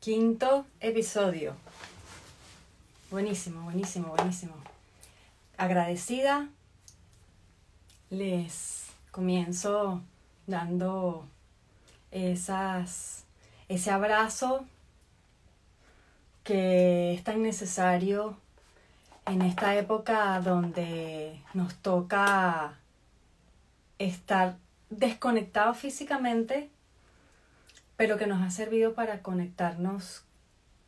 Quinto episodio. Buenísimo, buenísimo, buenísimo. Agradecida. Les comienzo dando esas, ese abrazo que es tan necesario en esta época donde nos toca estar desconectados físicamente, pero que nos ha servido para conectarnos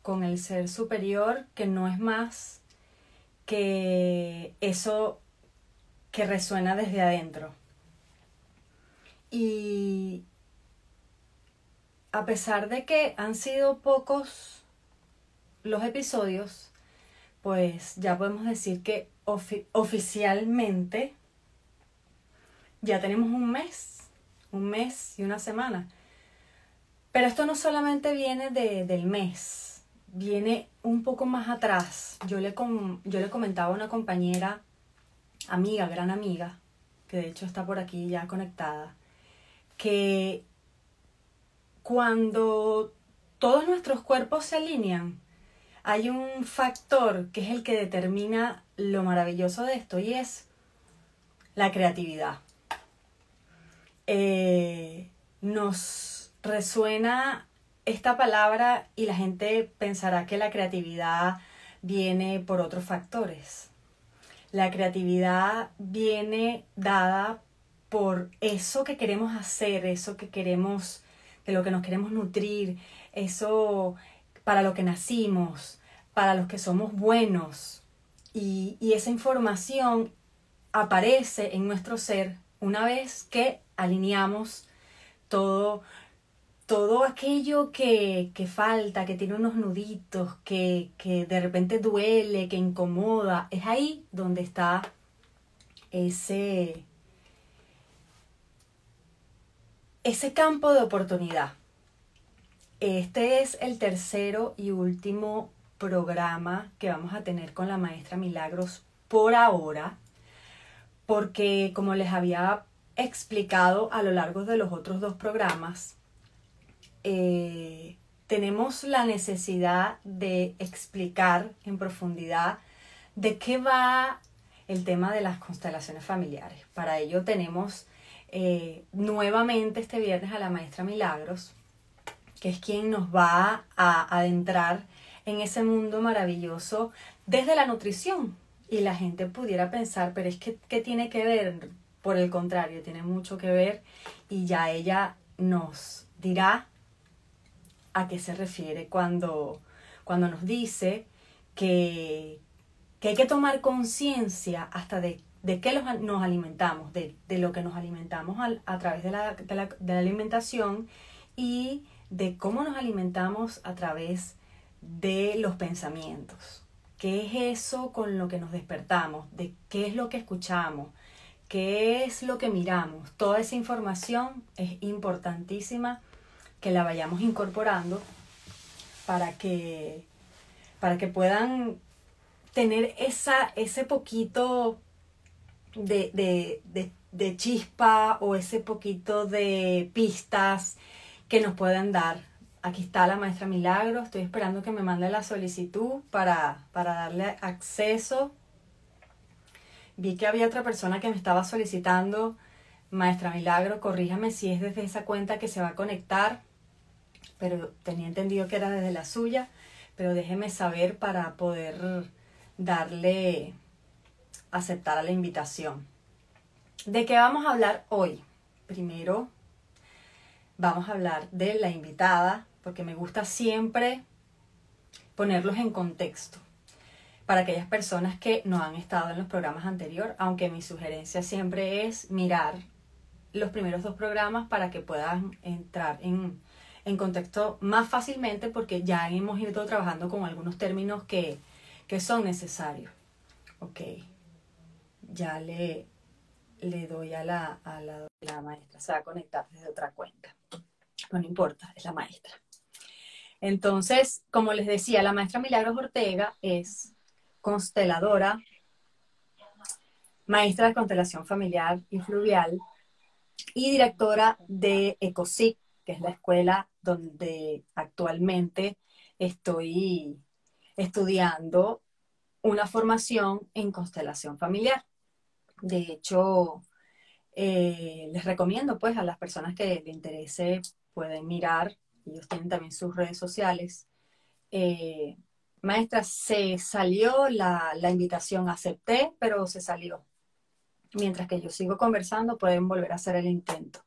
con el ser superior, que no es más que eso que resuena desde adentro. Y a pesar de que han sido pocos los episodios, pues ya podemos decir que oficialmente ya tenemos un mes, un mes y una semana. Pero esto no solamente viene de, del mes, viene un poco más atrás. Yo le, yo le comentaba a una compañera, amiga, gran amiga, que de hecho está por aquí ya conectada, que cuando todos nuestros cuerpos se alinean, hay un factor que es el que determina lo maravilloso de esto y es la creatividad. Eh, nos resuena esta palabra y la gente pensará que la creatividad viene por otros factores. La creatividad viene dada por eso que queremos hacer, eso que queremos, de lo que nos queremos nutrir, eso para lo que nacimos, para los que somos buenos. Y, y esa información aparece en nuestro ser una vez que alineamos todo, todo aquello que, que, falta, que tiene unos nuditos, que, que de repente duele, que incomoda, es ahí donde está ese, ese campo de oportunidad. Este es el tercero y último programa que vamos a tener con la maestra Milagros por ahora, porque como les había explicado a lo largo de los otros dos programas, eh, tenemos la necesidad de explicar en profundidad de qué va el tema de las constelaciones familiares. Para ello tenemos eh, nuevamente este viernes a la maestra Milagros, que es quien nos va a adentrar en ese mundo maravilloso desde la nutrición. Y la gente pudiera pensar, pero es que, ¿qué tiene que ver? Por el contrario, tiene mucho que ver y ya ella nos dirá a qué se refiere cuando, cuando nos dice que, que hay que tomar conciencia hasta de, de qué nos alimentamos, de, de, lo que nos alimentamos a, través de la, de la, de la alimentación y de cómo nos alimentamos a través de los pensamientos. ¿Qué es eso con lo que nos despertamos? ¿De qué es lo que escuchamos? ¿Qué es lo que miramos? Toda esa información es importantísima que la vayamos incorporando para que, para que puedan tener esa, ese poquito de, de, de, de chispa o ese poquito de pistas que nos puedan dar. Aquí está la maestra Milagro, estoy esperando que me mande la solicitud para, para darle acceso. Vi que había otra persona que me estaba solicitando, maestra Milagro, corríjame si es desde esa cuenta que se va a conectar, pero tenía entendido que era desde la suya, pero déjeme saber para poder darle aceptar a la invitación. ¿De qué vamos a hablar hoy? Primero, vamos a hablar de la invitada, porque me gusta siempre ponerlos en contexto para aquellas personas que no han estado en los programas anteriores, aunque mi sugerencia siempre es mirar los primeros dos programas para que puedan entrar en, en contexto más fácilmente porque ya hemos ido trabajando con algunos términos que, que son necesarios. Ok, ya le, le doy a la, a la, maestra, se va a conectar desde otra cuenta no importa, es la maestra. Entonces, como les decía, la maestra Milagros Ortega es consteladora, maestra de constelación familiar y fluvial y directora de ECOSIC, que es la escuela donde actualmente estoy estudiando una formación en constelación familiar. De hecho, eh, les recomiendo pues a las personas que les interese pueden mirar, ellos tienen también sus redes sociales. Eh, maestra, se salió la, la invitación, acepté, pero se salió. Mientras que yo sigo conversando, pueden volver a hacer el intento.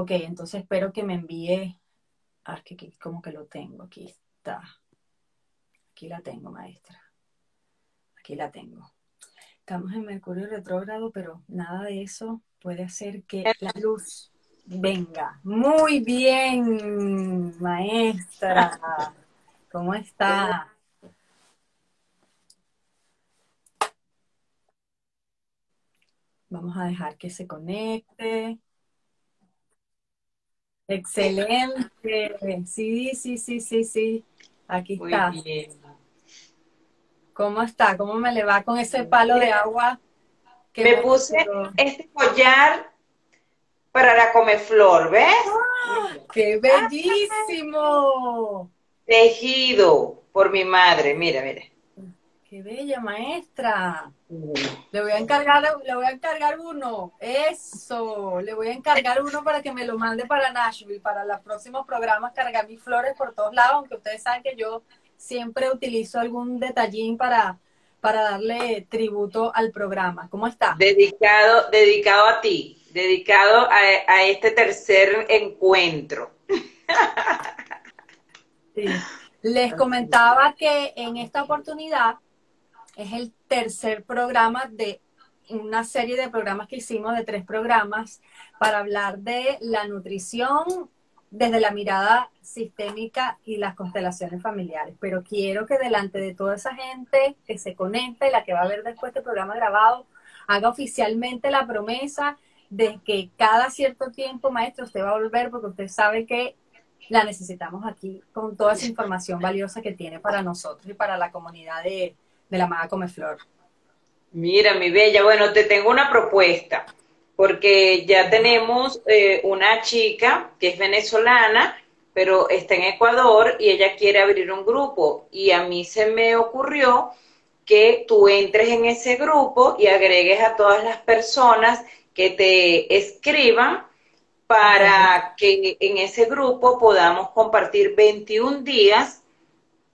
Ok, entonces espero que me envíe. Ah, que, que como que lo tengo, aquí está. Aquí la tengo, maestra. Aquí la tengo. Estamos en Mercurio retrógrado, pero nada de eso puede hacer que la luz venga. Muy bien, maestra. ¿Cómo está? Vamos a dejar que se conecte. Excelente. Sí, sí, sí, sí, sí. Aquí está. Muy bien. ¿Cómo está? ¿Cómo me le va con ese palo de agua? me puse este collar para la comeflor, ¿ves? ¡Ah! ¡Qué bellísimo! Tejido por mi madre, mira, mira. ¡Qué bella maestra! Le voy a encargar, le voy a encargar uno. Eso, le voy a encargar uno para que me lo mande para Nashville, para los próximos programas, cargar mis flores por todos lados, aunque ustedes saben que yo siempre utilizo algún detallín para, para darle tributo al programa. ¿Cómo está? Dedicado, dedicado a ti, dedicado a, este tercer encuentro. Les comentaba que en esta oportunidad es el tercer programa de una serie de programas que hicimos, de tres programas, para hablar de la nutrición desde la mirada sistémica y las constelaciones familiares. Pero quiero que delante de toda esa gente que se conecta y la que va a ver después este programa grabado, haga oficialmente la promesa de que cada cierto tiempo, maestro, usted va a volver porque usted sabe que la necesitamos aquí con toda esa información valiosa que tiene para nosotros y para la comunidad de, de la Maga Comeflor. Mira, mi bella, bueno, te tengo una propuesta, porque ya tenemos eh, una chica que es venezolana, pero está en Ecuador y ella quiere abrir un grupo. Y a mí se me ocurrió que tú entres en ese grupo y agregues a todas las personas que te escriban para que en ese grupo podamos compartir 21 días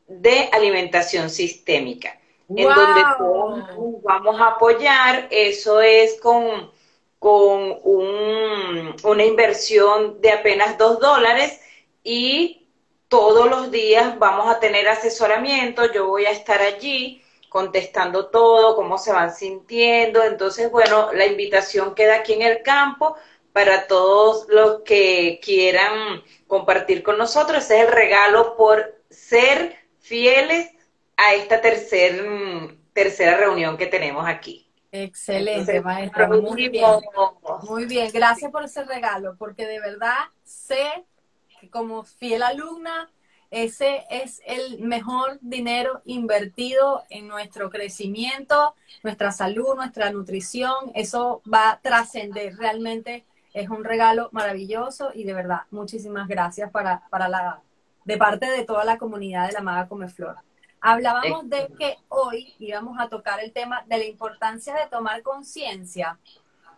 de alimentación sistémica en donde todos vamos a apoyar. Eso es con, con un, una inversión de apenas dos dólares y todos los días vamos a tener asesoramiento. Yo voy a estar allí contestando todo, cómo se van sintiendo. Entonces, bueno, la invitación queda aquí en el campo para todos los que quieran compartir con nosotros. Ese es el regalo por ser fieles a esta tercer, tercera reunión que tenemos aquí. Excelente, maestra. Muy bien. Muy bien, gracias por ese regalo, porque de verdad sé que como fiel alumna, ese es el mejor dinero invertido en nuestro crecimiento, nuestra salud, nuestra nutrición. Eso va a trascender. Realmente es un regalo maravilloso y de verdad, muchísimas gracias para, para la, de parte de toda la comunidad de la Maga Comeflor. Hablábamos de que hoy íbamos a tocar el tema de la importancia de tomar conciencia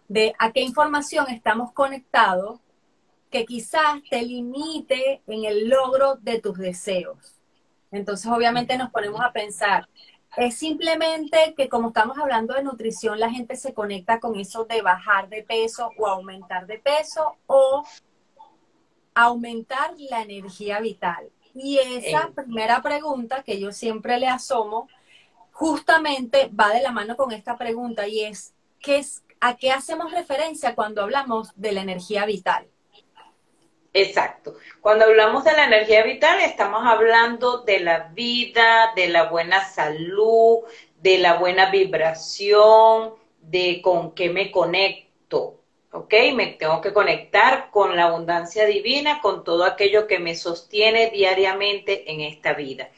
de a qué información estamos conectados que quizás te limite en el logro de tus deseos. Entonces, obviamente nos ponemos a pensar, es simplemente que como estamos hablando de nutrición, la gente se conecta con eso de bajar de peso o aumentar de peso o aumentar la energía vital. Y esa primera pregunta que yo siempre le asomo, justamente va de la mano con esta pregunta y es, ¿qué es ¿a qué hacemos referencia cuando hablamos de la energía vital? Exacto. Cuando hablamos de la energía vital, estamos hablando de la vida, de la buena salud, de la buena vibración, de con qué me conecto. ¿Ok? Me tengo que conectar con la abundancia divina, con todo aquello que me sostiene diariamente en esta vida.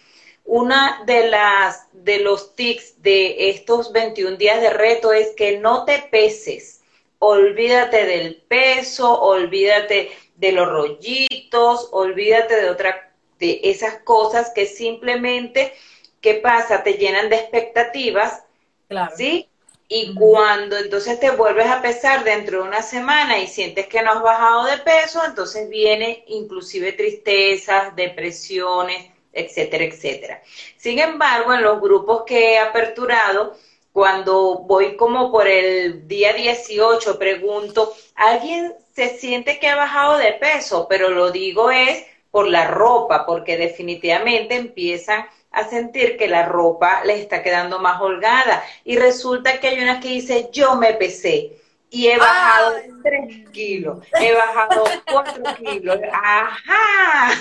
Una de las de los tics de estos 21 días de reto es que no te peses. Olvídate del peso, olvídate de los rollitos, olvídate de otra de esas cosas que simplemente, ¿qué pasa? Te llenan de expectativas, claro. ¿sí? Y cuando entonces te vuelves a pesar dentro de una semana y sientes que no has bajado de peso, entonces viene inclusive tristezas, depresiones, etcétera, etcétera. Sin embargo, en los grupos que he aperturado, cuando voy como por el día 18, pregunto, ¿alguien se siente que ha bajado de peso? Pero lo digo es por la ropa, porque definitivamente empiezan a sentir que la ropa les está quedando más holgada. Y resulta que hay una que dice, yo me pesé y he bajado tres kilos, he bajado cuatro kilos, ajá.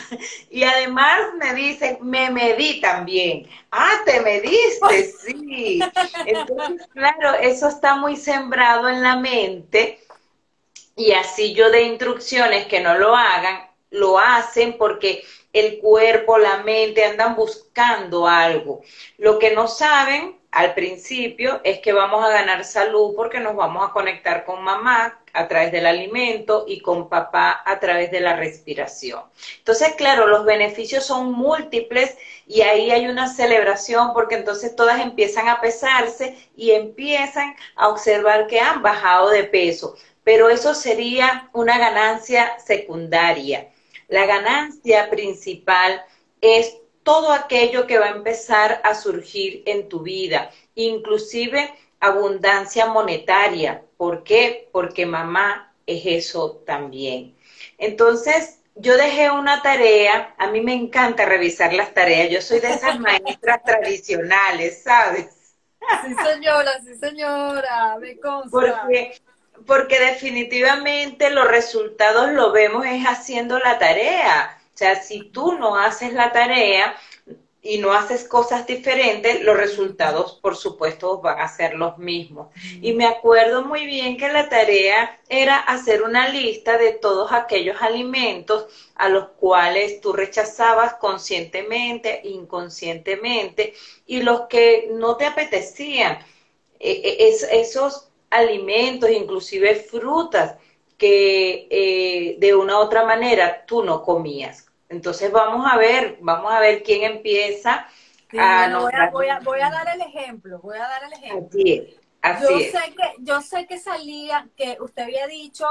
Y además me dicen, me medí también. Ah, te mediste, sí. Entonces, claro, eso está muy sembrado en la mente y así yo de instrucciones que no lo hagan, lo hacen porque el cuerpo, la mente andan buscando algo. Lo que no saben al principio es que vamos a ganar salud porque nos vamos a conectar con mamá a través del alimento y con papá a través de la respiración. Entonces, claro, los beneficios son múltiples y ahí hay una celebración porque entonces todas empiezan a pesarse y empiezan a observar que han bajado de peso. Pero eso sería una ganancia secundaria. La ganancia principal es todo aquello que va a empezar a surgir en tu vida, inclusive abundancia monetaria. ¿Por qué? Porque mamá es eso también. Entonces, yo dejé una tarea, a mí me encanta revisar las tareas, yo soy de esas maestras tradicionales, ¿sabes? Sí, señora, sí, señora, me consta. Porque, porque definitivamente los resultados lo vemos es haciendo la tarea. O sea, si tú no haces la tarea y no haces cosas diferentes, los resultados, por supuesto, van a ser los mismos. Y me acuerdo muy bien que la tarea era hacer una lista de todos aquellos alimentos a los cuales tú rechazabas conscientemente, inconscientemente, y los que no te apetecían. E, e, esos alimentos, inclusive frutas, que eh, de una u otra manera tú no comías. Entonces vamos a ver, vamos a ver quién empieza. a voy, a, voy, a, dar el ejemplo, voy a dar el ejemplo. Así yo sé que yo sé que salía, que usted había dicho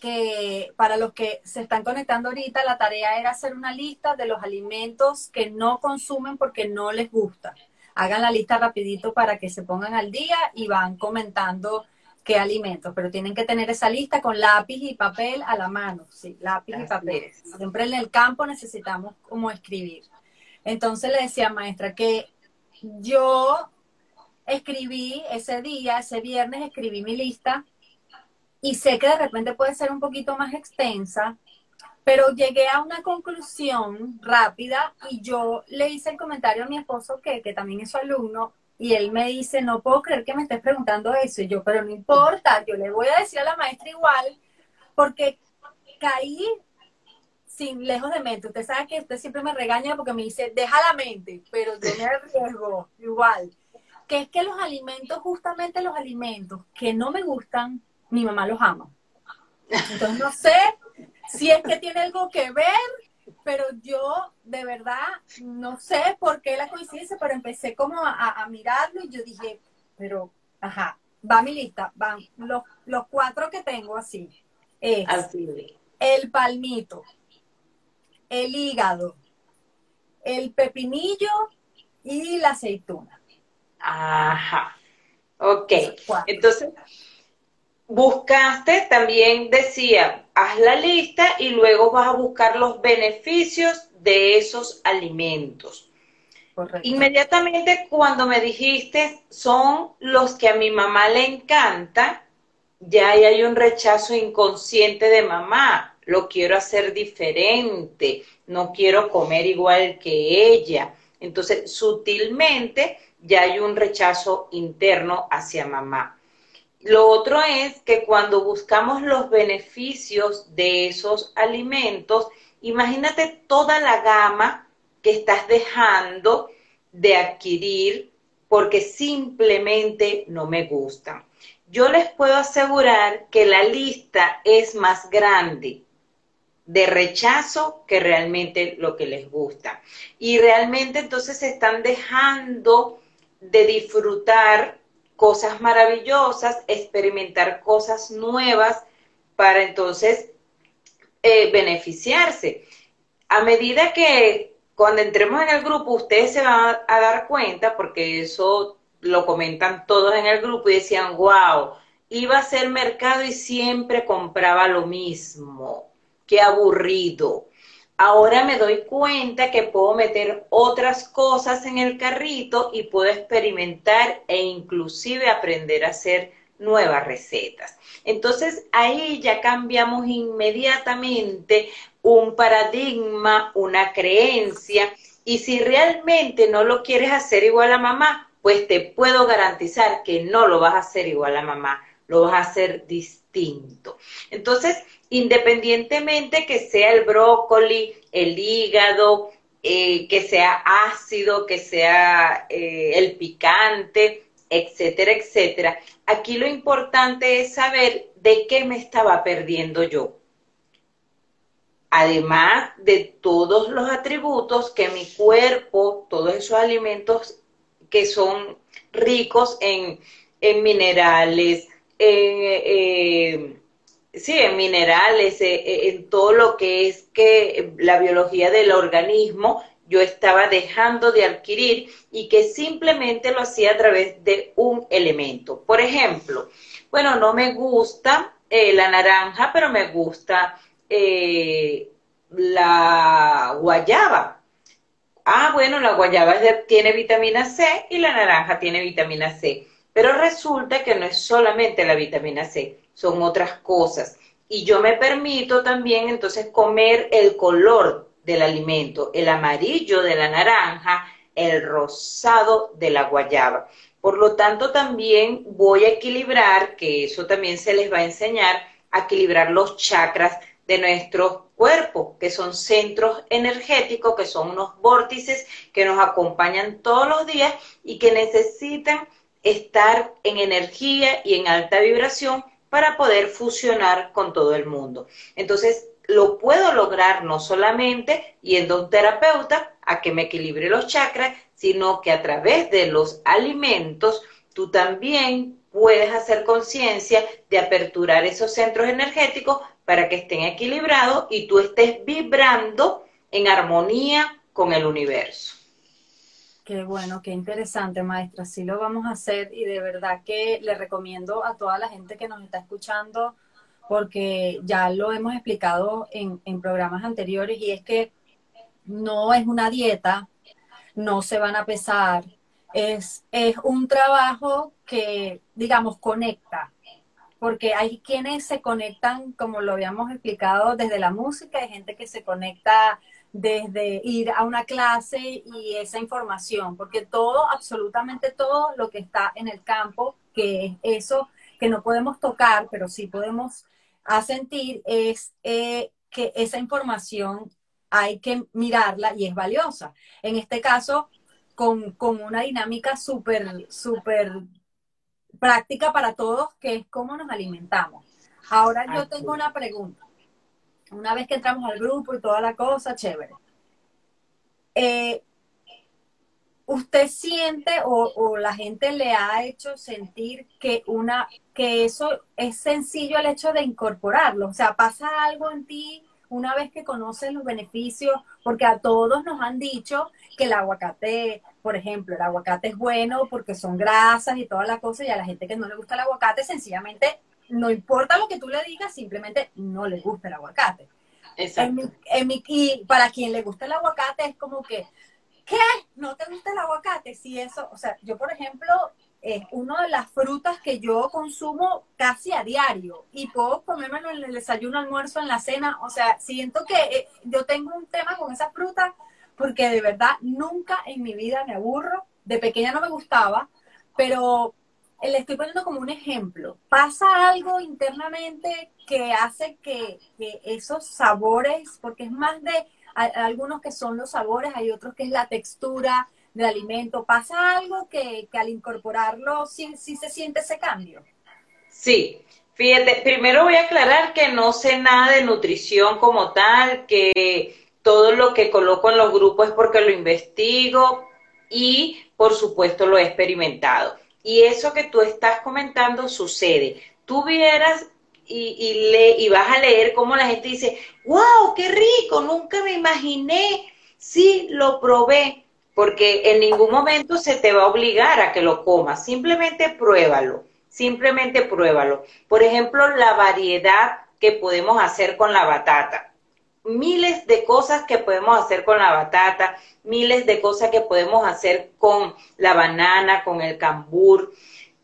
que para los que se están conectando ahorita, la tarea era hacer una lista de los alimentos que no consumen porque no les gusta. Hagan la lista rapidito para que se pongan al día y van comentando qué alimentos, pero tienen que tener esa lista con lápiz y papel a la mano, sí, lápiz y papel. Siempre en el campo necesitamos como escribir. Entonces le decía maestra que yo escribí ese día, ese viernes escribí mi lista y sé que de repente puede ser un poquito más extensa, pero llegué a una conclusión rápida y yo le hice el comentario a mi esposo que, que también es su alumno y él me dice, no puedo creer que me estés preguntando eso. Y yo, pero no importa, yo le voy a decir a la maestra igual, porque caí sin lejos de mente. Usted sabe que usted siempre me regaña porque me dice, deja la mente, pero yo me arriesgo igual. Que es que los alimentos, justamente los alimentos que no me gustan, mi mamá los ama. Entonces no sé si es que tiene algo que ver pero yo de verdad no sé por qué la coincidencia, pero empecé como a, mirarlo y yo dije, pero, ajá, va mi lista, van los, los cuatro que tengo así. Es el palmito, el hígado, el pepinillo y la aceituna. Ajá. Ok. Entonces, buscaste, también decía, haz la lista y luego vas a buscar los beneficios de esos alimentos. Inmediatamente cuando me dijiste son los que a mi mamá le encanta, ya hay un rechazo inconsciente de mamá, lo quiero hacer diferente, no quiero comer igual que ella. Entonces, sutilmente ya hay un rechazo interno hacia mamá. Lo otro es que cuando buscamos los beneficios de esos alimentos, imagínate toda la gama que estás dejando de adquirir porque simplemente no me gustan. Yo les puedo asegurar que la lista es más grande de rechazo que realmente lo que les gusta. Y realmente entonces están dejando de disfrutar cosas maravillosas, experimentar cosas nuevas para entonces eh, beneficiarse. A medida que cuando entremos en el grupo, ustedes se van a dar cuenta, porque eso lo comentan todos en el grupo y decían, wow, iba a ser mercado y siempre compraba lo mismo qué aburrido. Ahora me doy cuenta que puedo meter otras cosas en el carrito y puedo experimentar e inclusive aprender a hacer nuevas recetas. Entonces ahí ya cambiamos inmediatamente un paradigma, una creencia y si realmente no lo quieres hacer igual a mamá, pues te puedo garantizar que no lo vas a hacer igual a mamá, lo vas a hacer distinto. Entonces, independientemente que sea el brócoli, el hígado, eh, que sea ácido, que sea eh, el picante, etcétera, etcétera. Aquí lo importante es saber de qué me estaba perdiendo yo. Además de todos los atributos que mi cuerpo, todos esos alimentos que son ricos en, minerales, en, eh, sí, en minerales, eh, eh, en todo lo que es que la biología del organismo yo estaba dejando de adquirir y que simplemente lo hacía a través de un elemento. Por ejemplo, bueno, no me gusta la naranja, pero me gusta la guayaba. Ah, bueno, la guayaba tiene vitamina C y la naranja tiene vitamina C. Pero resulta que no es solamente la vitamina C son otras cosas. Y yo me permito también entonces comer el color del alimento, el amarillo de la naranja, el rosado de la guayaba. Por lo tanto, también voy a equilibrar, que eso también se les va a enseñar, a equilibrar los chakras de nuestro cuerpo, que son centros energéticos, que son unos vórtices que nos acompañan todos los días y que necesitan estar en energía y en alta vibración para poder fusionar con todo el mundo. Entonces, lo puedo lograr no solamente yendo a un terapeuta a que me equilibre los chakras, sino que a través de los alimentos tú también puedes hacer conciencia de aperturar esos centros energéticos para que estén equilibrados y tú estés vibrando en armonía con el universo. Qué bueno, qué interesante, maestra. Sí lo vamos a hacer y de verdad que le recomiendo a toda la gente que nos está escuchando, porque ya lo hemos explicado en, en programas anteriores, y es que no es una dieta, no se van a pesar, es, es un trabajo que, digamos, conecta, porque hay quienes se conectan, como lo habíamos explicado, desde la música, hay gente que se conecta desde ir a una clase y esa información, porque todo, absolutamente todo lo que está en el campo, que es eso que no podemos tocar, pero sí podemos sentir, es eh, que esa información hay que mirarla y es valiosa. En este caso, con, con una dinámica súper, súper práctica para todos, que es cómo nos alimentamos. Ahora yo tengo una pregunta una vez que entramos al grupo y toda la cosa, chévere. Eh, ¿Usted siente o, la gente le ha hecho sentir que una que eso es sencillo el hecho de incorporarlo? O sea, pasa algo en ti una vez que conoces los beneficios, porque a todos nos han dicho que el aguacate, por ejemplo, el aguacate es bueno porque son grasas y toda la cosa, y a la gente que no le gusta el aguacate sencillamente no importa lo que tú le digas, simplemente no le gusta el aguacate. Exacto. y para quien le gusta el aguacate es como que, ¿qué? ¿No te gusta el aguacate? Si eso, o sea, yo por ejemplo, es una de las frutas que yo consumo casi a diario y puedo comérmelo en el desayuno, almuerzo, en la cena. O sea, siento que eh, yo tengo un tema con esa fruta porque de verdad nunca en mi vida me aburro. De pequeña no me gustaba, pero le estoy poniendo como un ejemplo. Pasa algo internamente que hace que, esos sabores, porque es más de algunos que son los sabores, hay otros que es la textura del alimento. ¿Pasa algo que, al incorporarlo sí, sí se siente ese cambio? Sí, Fíjate, primero voy a aclarar que no sé nada de nutrición como tal, que todo lo que coloco en los grupos es porque lo investigo y por supuesto lo he experimentado. Y eso que tú estás comentando sucede. Tú vieras y, y, le, y vas a leer cómo la gente dice, wow, qué rico, nunca me imaginé, sí, lo probé, porque en ningún momento se te va a obligar a que lo comas, simplemente pruébalo, simplemente pruébalo. Por ejemplo, la variedad que podemos hacer con la batata. Miles de cosas que podemos hacer con la batata, miles de cosas que podemos hacer con la banana, con el cambur.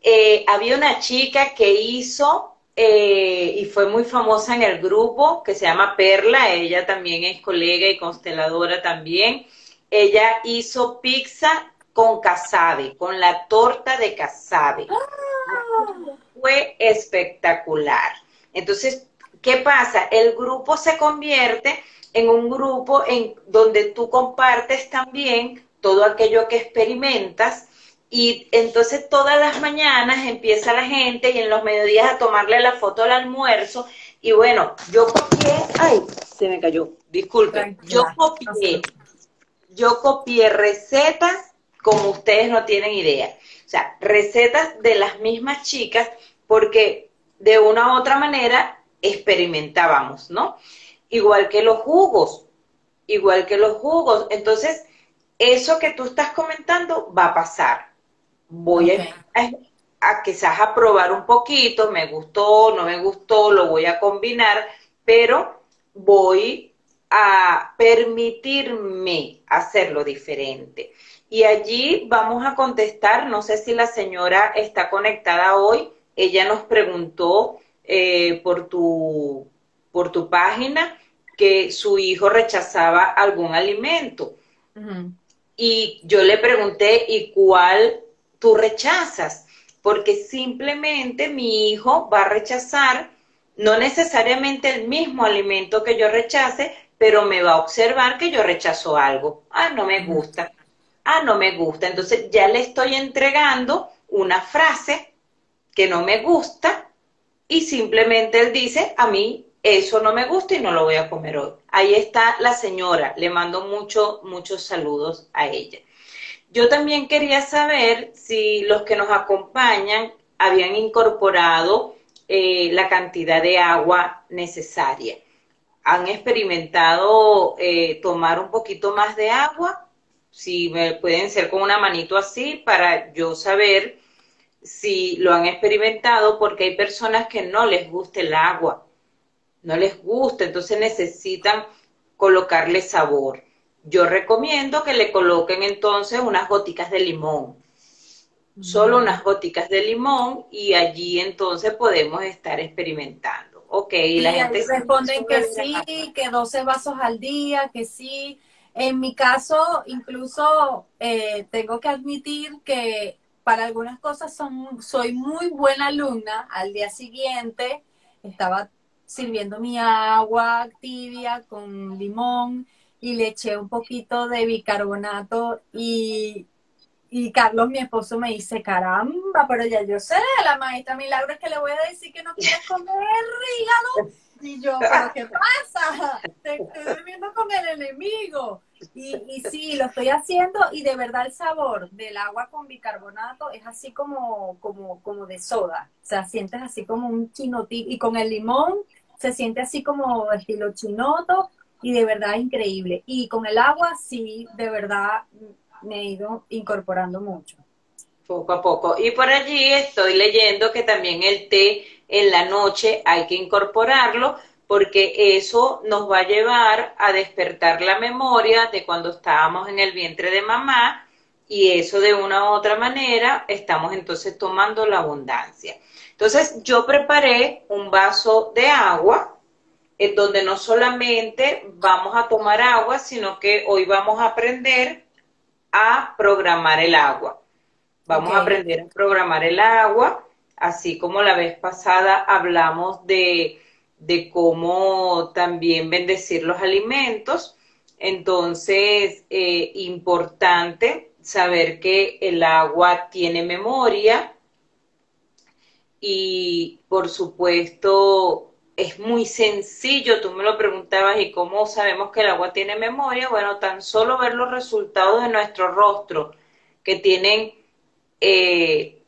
Eh, había una chica que hizo eh, y fue muy famosa en el grupo que se llama Perla, ella también es colega y consteladora también. Ella hizo pizza con casabe, con la torta de casabe. Fue espectacular. Entonces, ¿qué pasa? El grupo se convierte en un grupo en donde tú compartes también todo aquello que experimentas y entonces todas las mañanas empieza la gente y en los mediodías a tomarle la foto al almuerzo y bueno, yo copié, ay, se me cayó, disculpen, yo copié, yo copié recetas como ustedes no tienen idea. O sea, recetas de las mismas chicas porque de una u otra manera experimentábamos, ¿no? Igual que los jugos, igual que los jugos. Entonces, eso que tú estás comentando va a pasar. Voy a, quizás a probar un poquito, me gustó, no me gustó, lo voy a combinar, pero voy a permitirme hacerlo diferente. Y allí vamos a contestar, no sé si la señora está conectada hoy, ella nos preguntó eh, por, tu, por tu página que su hijo rechazaba algún alimento. Y yo le pregunté, ¿y cuál tú rechazas? Porque simplemente mi hijo va a rechazar no necesariamente el mismo alimento que yo rechace, pero me va a observar que yo rechazo algo. Ah, no me gusta. Ah, no me gusta. Entonces ya le estoy entregando una frase que no me gusta y simplemente él dice, a mí eso no me gusta y no lo voy a comer hoy. Ahí está la señora, le mando mucho, muchos saludos a ella. Yo también quería saber si los que nos acompañan habían incorporado eh, la cantidad de agua necesaria. ¿Han experimentado eh, tomar un poquito más de agua? Si me pueden ser con una manito así para yo saber si lo han experimentado, porque hay personas que no les gusta el agua, no les gusta, entonces necesitan colocarle sabor. Yo recomiendo que le coloquen entonces unas goticas de limón, solo unas goticas de limón y allí entonces podemos estar experimentando. Ok, y la gente responden que sí, que 12 vasos al día, que sí. En mi caso, incluso eh, tengo que admitir que para algunas cosas son, soy muy buena alumna. Al día siguiente estaba sirviendo mi agua tibia con limón y le eché un poquito de bicarbonato y, y Carlos, mi esposo, me dice, caramba, pero ya yo sé, la maestra Milagro que le voy a decir que no quieres comer hígado. Y yo, ¿pero qué pasa? Te estoy durmiendo con el enemigo. Y, sí, lo estoy haciendo y de verdad el sabor del agua con bicarbonato es así como, como, como de soda. O sea, sientes así como un chinotito y con el limón se siente así como estilo chinoto y de verdad increíble. Y con el agua sí, de verdad me he ido incorporando mucho. Poco a poco. Y por allí estoy leyendo que también el té en la noche hay que incorporarlo porque eso nos va a llevar a despertar la memoria de cuando estábamos en el vientre de mamá y eso de una u otra manera estamos entonces tomando la abundancia. Entonces yo preparé un vaso de agua en donde no solamente vamos a tomar agua, sino que hoy vamos a aprender a programar el agua. Vamos a aprender a programar el agua, así como la vez pasada hablamos de, de cómo también bendecir los alimentos. Entonces, eh, importante saber que el agua tiene memoria, y por supuesto es muy sencillo, tú me lo preguntabas, ¿y cómo sabemos que el agua tiene memoria? Bueno, tan solo ver los resultados de nuestro rostro, que tienen eh,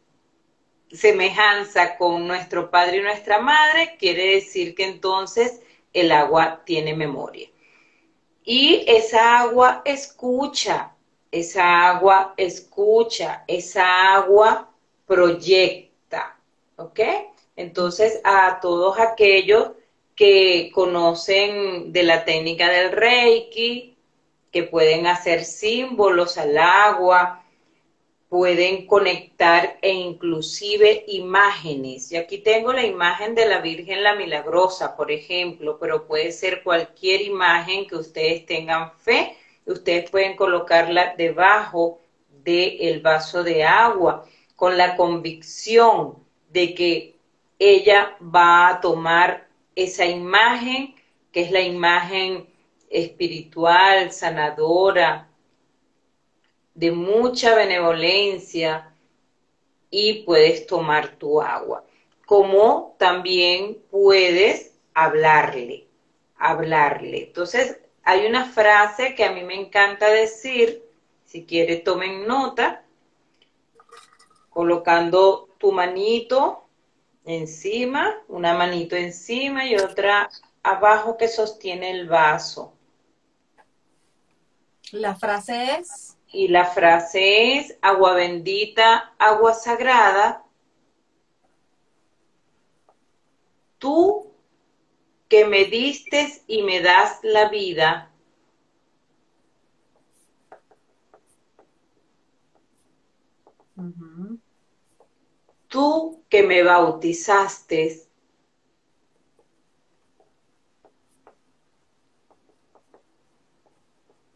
semejanza con nuestro padre y nuestra madre, quiere decir que entonces el agua tiene memoria. Y esa agua escucha, esa agua escucha, esa agua proyecta, ¿ok? Entonces, a todos aquellos que conocen de la técnica del Reiki, que pueden hacer símbolos al agua, pueden conectar e inclusive imágenes. Y aquí tengo la imagen de la Virgen la Milagrosa, por ejemplo, pero puede ser cualquier imagen que ustedes tengan fe. Ustedes pueden colocarla debajo del vaso de agua con la convicción de que ella va a tomar esa imagen, que es la imagen espiritual, sanadora, de mucha benevolencia y puedes tomar tu agua. Como también puedes hablarle, hablarle. Entonces, hay una frase que a mí me encanta decir, si quiere tomen nota, colocando tu manito encima, una manito encima y otra abajo que sostiene el vaso. La frase es y la frase es agua bendita, agua sagrada. Tú que me diste y me das la vida. Tú que me bautizaste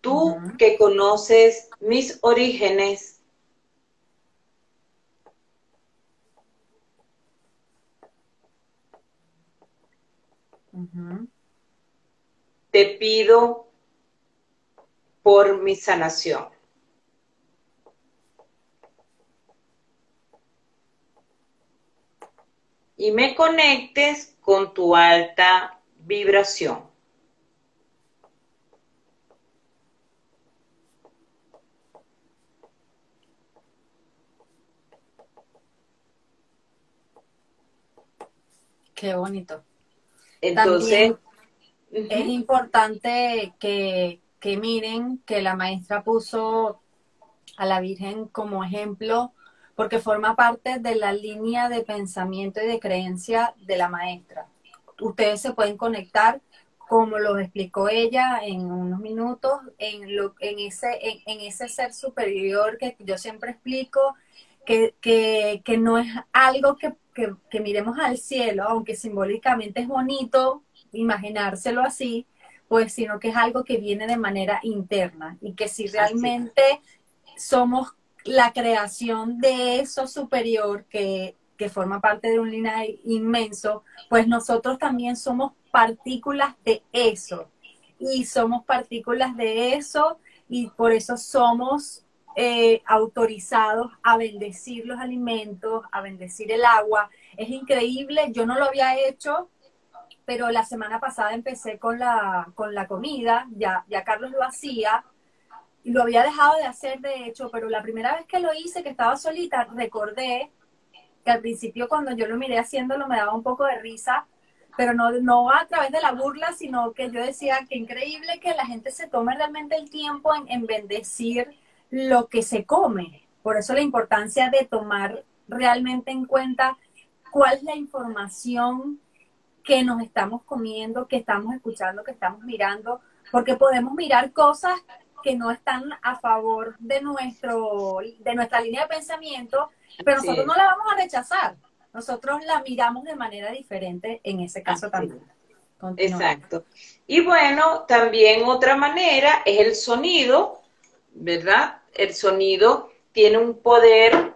Tú que conoces mis orígenes, te pido por mi sanación. Y me conectes con tu alta vibración. Qué bonito. Entonces, es importante que, que miren que la maestra puso a la Virgen como ejemplo porque forma parte de la línea de pensamiento y de creencia de la maestra. Ustedes se pueden conectar, como lo explicó ella en unos minutos, en, lo, en, ese, en ese ser superior que yo siempre explico, que, no es algo que, miremos al cielo, aunque simbólicamente es bonito imaginárselo así, pues sino que es algo que viene de manera interna y que si realmente somos la creación de eso superior que, que forma parte de un linaje inmenso, pues nosotros también somos partículas de eso. Y somos partículas de eso y por eso somos eh, autorizados a bendecir los alimentos, a bendecir el agua. Es increíble, yo no lo había hecho, pero la semana pasada empecé con la, con la comida, ya, ya Carlos lo hacía, y lo había dejado de hacer de hecho, pero la primera vez que lo hice, que estaba solita, recordé que al principio cuando yo lo miré haciéndolo me daba un poco de risa, pero no, no a través de la burla, sino que yo decía que increíble que la gente se tome realmente el tiempo en, en bendecir lo que se come. Por eso la importancia de tomar realmente en cuenta cuál es la información que nos estamos comiendo, que estamos escuchando, que estamos mirando, porque podemos mirar cosas que no están a favor de nuestro de nuestra línea de pensamiento, pero nosotros no la vamos a rechazar. Nosotros la miramos de manera diferente en ese caso también. Exacto. Y bueno, también otra manera es el sonido, ¿verdad? El sonido tiene un poder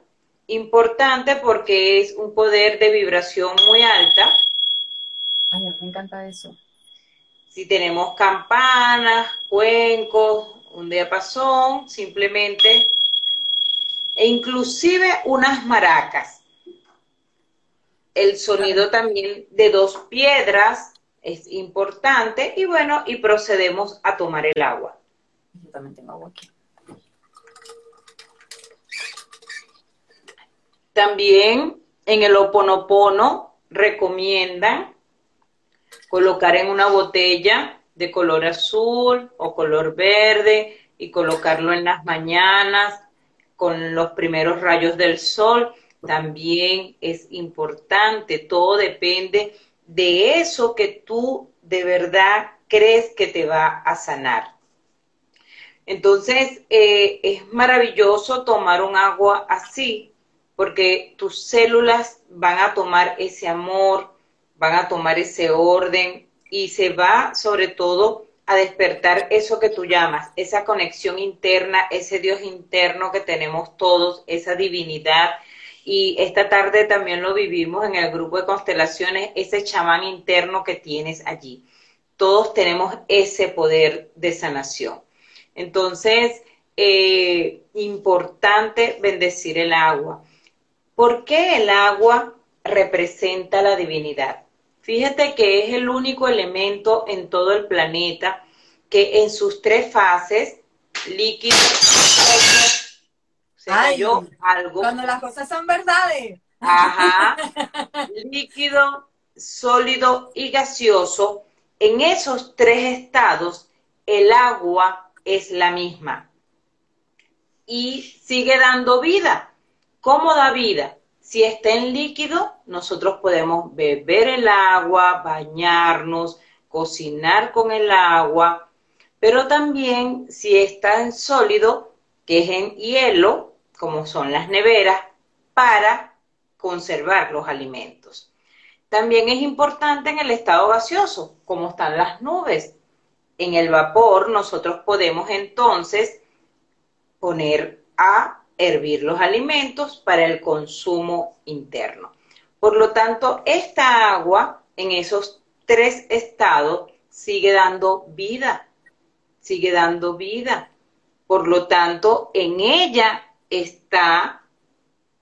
importante porque es un poder de vibración muy alta. Ay, me encanta eso. Si tenemos campanas, cuencos, un diapasón, simplemente, e inclusive unas maracas. el sonido también de dos piedras es importante y bueno, y procedemos a tomar el agua. Yo también tengo agua aquí. También en el oponopono recomiendan colocar en una botella de color azul o color verde y colocarlo en las mañanas con los primeros rayos del sol. También es importante, todo depende de eso que tú de verdad crees que te va a sanar. Entonces, eh, es maravilloso tomar un agua así, porque tus células van a tomar ese amor, van a tomar ese orden y se va sobre todo a despertar eso que tú llamas, esa conexión interna, ese Dios interno que tenemos todos, esa divinidad. Y esta tarde también lo vivimos en el grupo de constelaciones, ese chamán interno que tienes allí. Todos tenemos ese poder de sanación. Entonces, eh, importante bendecir el agua. ¿Por qué el agua representa la divinidad? Fíjate que es el único elemento en todo el planeta que en sus tres fases, líquido, se cayó algo. Cuando las cosas son verdades. Ajá. líquido, sólido y gaseoso. En esos tres estados, el agua es la misma. Y sigue dando vida. ¿Cómo da vida? Si está en líquido, nosotros podemos beber el agua, bañarnos, cocinar con el agua, pero también si está en sólido, que es en hielo, como son las neveras, para conservar los alimentos. También es importante en el estado gaseoso, como están las nubes. En el vapor nosotros podemos entonces poner a hervir los alimentos para el consumo interno. Por lo tanto, esta agua en esos tres estados sigue dando vida, sigue dando vida. Por lo tanto, en ella está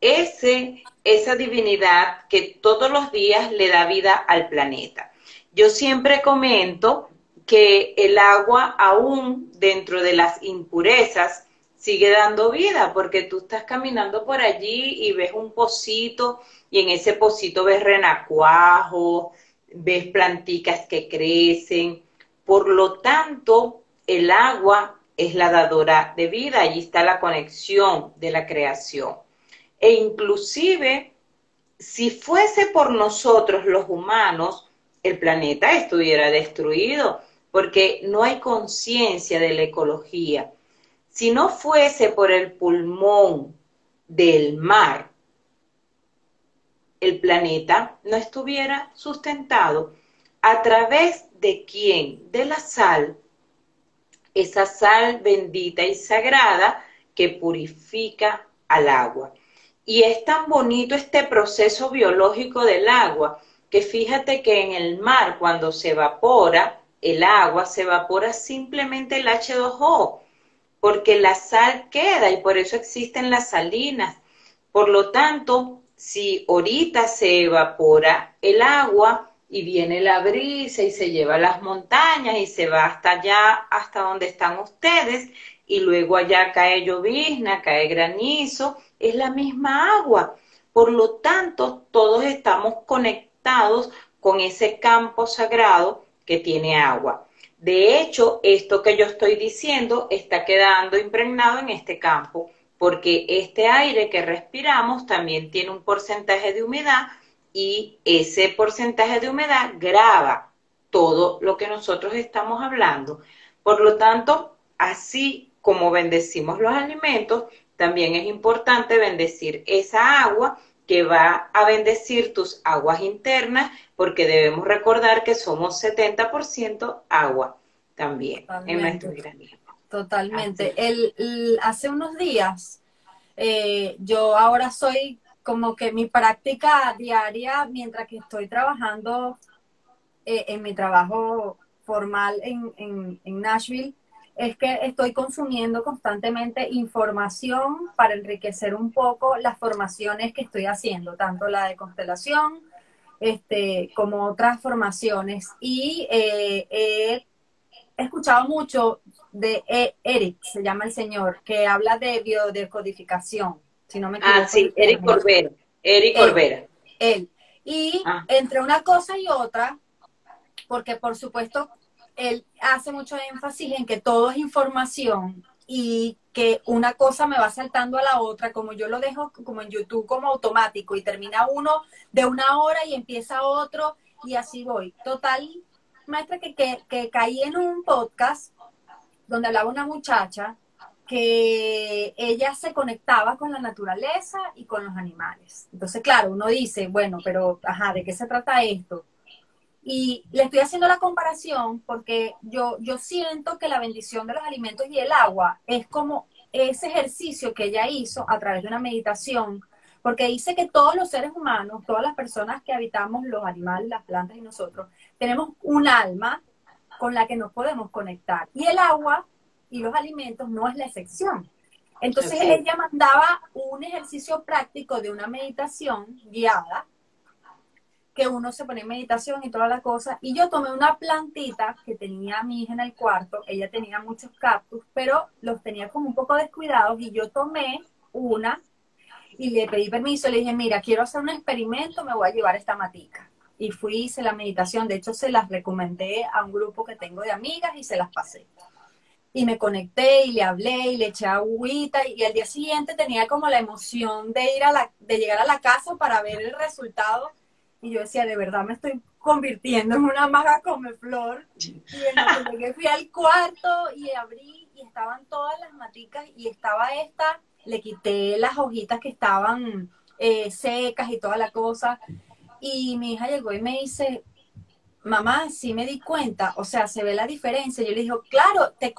ese, esa divinidad que todos los días le da vida al planeta. Yo siempre comento que el agua, aún dentro de las impurezas, sigue dando vida, porque tú estás caminando por allí y ves un pocito y en ese pocito ves renacuajo, ves planticas que crecen. Por lo tanto, el agua es la dadora de vida, allí está la conexión de la creación. E inclusive, si fuese por nosotros los humanos, el planeta estuviera destruido, porque no hay conciencia de la ecología si no fuese por el pulmón del mar, el planeta no estuviera sustentado. ¿A través de quién? De la sal. Esa sal bendita y sagrada que purifica al agua. Y es tan bonito este proceso biológico del agua, que fíjate que en el mar cuando se evapora el agua, se evapora simplemente el H2O porque la sal queda y por eso existen las salinas. Por lo tanto, si ahorita se evapora el agua y viene la brisa y se lleva las montañas y se va hasta allá, hasta donde están ustedes, y luego allá cae llovizna, cae granizo, es la misma agua. Por lo tanto, todos estamos conectados con ese campo sagrado que tiene agua. De hecho, esto que yo estoy diciendo está quedando impregnado en este campo, porque este aire que respiramos también tiene un porcentaje de humedad y ese porcentaje de humedad graba todo lo que nosotros estamos hablando. Por lo tanto, así como bendecimos los alimentos, también es importante bendecir esa agua que va a bendecir tus aguas internas, porque debemos recordar que somos 70% agua también en nuestro organismo. Totalmente. El, hace unos días, eh, yo ahora soy como que mi práctica diaria, mientras que estoy trabajando eh, en mi trabajo formal en, en, en Nashville, es que estoy consumiendo constantemente información para enriquecer un poco las formaciones que estoy haciendo, tanto la de constelación este, como otras formaciones. Y eh, he escuchado mucho de e, Eric, se llama el señor, que habla de biodecodificación, si no me equivoco. Ah, sí, Eric Corbera. Eric Corbera. Él. Y ah. entre una cosa y otra, porque por supuesto él hace mucho énfasis en que todo es información y que una cosa me va saltando a la otra, como yo lo dejo como en YouTube como automático y termina uno de una hora y empieza otro y así voy. Total, maestra, que, que, que caí en un podcast donde hablaba una muchacha que ella se conectaba con la naturaleza y con los animales. Entonces, claro, uno dice, bueno, pero, ajá, ¿de qué se trata esto? Y le estoy haciendo la comparación porque yo, yo siento que la bendición de los alimentos y el agua es como ese ejercicio que ella hizo a través de una meditación, porque dice que todos los seres humanos, todas las personas que habitamos los animales, las plantas y nosotros, tenemos un alma con la que nos podemos conectar. Y el agua y los alimentos no es la excepción. Entonces ella mandaba un ejercicio práctico de una meditación guiada, que uno se pone en meditación y toda la cosa, y yo tomé una plantita que tenía mi hija en el cuarto, ella tenía muchos cactus, pero los tenía como un poco descuidados, y yo tomé una y le pedí permiso, le dije, mira, quiero hacer un experimento, me voy a llevar esta matica. Y fui, hice la meditación, de hecho se las recomendé a un grupo que tengo de amigas y se las pasé y me conecté y le hablé y le eché agüita y, al día siguiente tenía como la emoción de ir a la, de llegar a la casa para ver el resultado y yo decía, de verdad me estoy convirtiendo en una maga come flor y en llegué fui al cuarto y abrí y estaban todas las maticas y estaba esta, le quité las hojitas que estaban eh, secas y toda la cosa. Y mi hija llegó y me dice, mamá, sí me di cuenta, o sea, se ve la diferencia. Yo le dije, claro, te,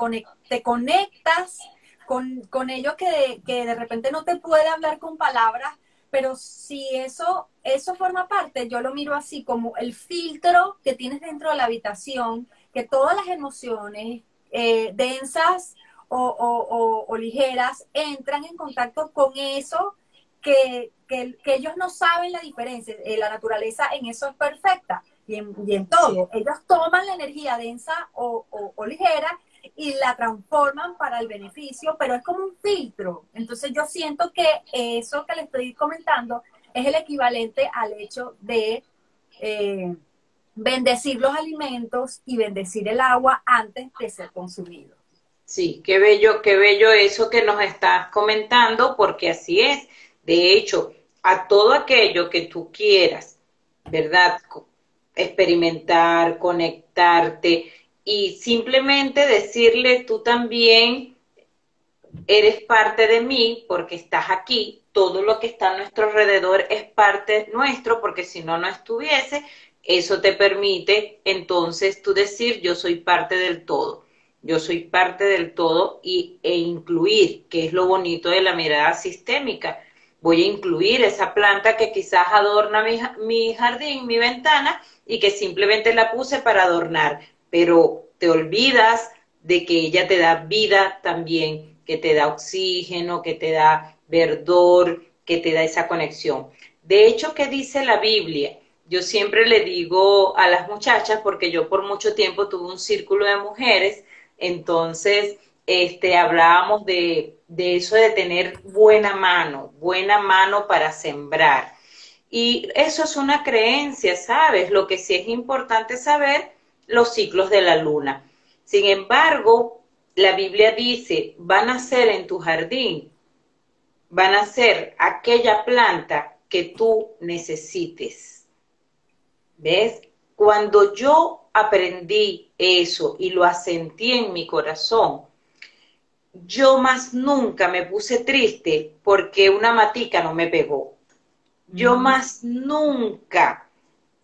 te conectas con, con ellos que, que, de repente no te puede hablar con palabras, pero si eso, eso forma parte, yo lo miro así como el filtro que tienes dentro de la habitación, que todas las emociones eh, densas o, o, ligeras entran en contacto con eso que, que, que ellos no saben la diferencia. Eh, la naturaleza en eso es perfecta y en, todo. Ellos toman la energía densa o, ligera y la transforman para el beneficio, pero es como un filtro. Entonces yo siento que eso que le estoy comentando es el equivalente al hecho de eh, bendecir los alimentos y bendecir el agua antes de ser consumido. Sí, qué bello, qué bello eso que nos estás comentando, porque así es. De hecho, a todo aquello que tú quieras, ¿verdad? experimentar, conectarte y simplemente decirle tú también eres parte de mí porque estás aquí, todo lo que está a nuestro alrededor es parte nuestro porque si no, no estuviese, eso te permite entonces tú decir yo soy parte del todo, yo soy parte del todo y, e incluir, que es lo bonito de la mirada sistémica. Voy a incluir esa planta que quizás adorna mi, mi jardín, mi ventana, y que simplemente la puse para adornar, pero te olvidas de que ella te da vida también, que te da oxígeno, que te da verdor, que te da esa conexión. De hecho, ¿qué dice la Biblia? Yo siempre le digo a las muchachas, porque yo por mucho tiempo tuve un círculo de mujeres, entonces este, hablábamos de, de eso de tener buena mano, buena mano para sembrar. Y eso es una creencia, ¿sabes? Lo que sí es importante saber los ciclos de la luna. Sin embargo, la Biblia dice, van a ser en tu jardín, van a ser aquella planta que tú necesites. ¿Ves? Cuando yo aprendí eso y lo asentí en mi corazón, yo más nunca me puse triste porque una matica no me pegó yo más nunca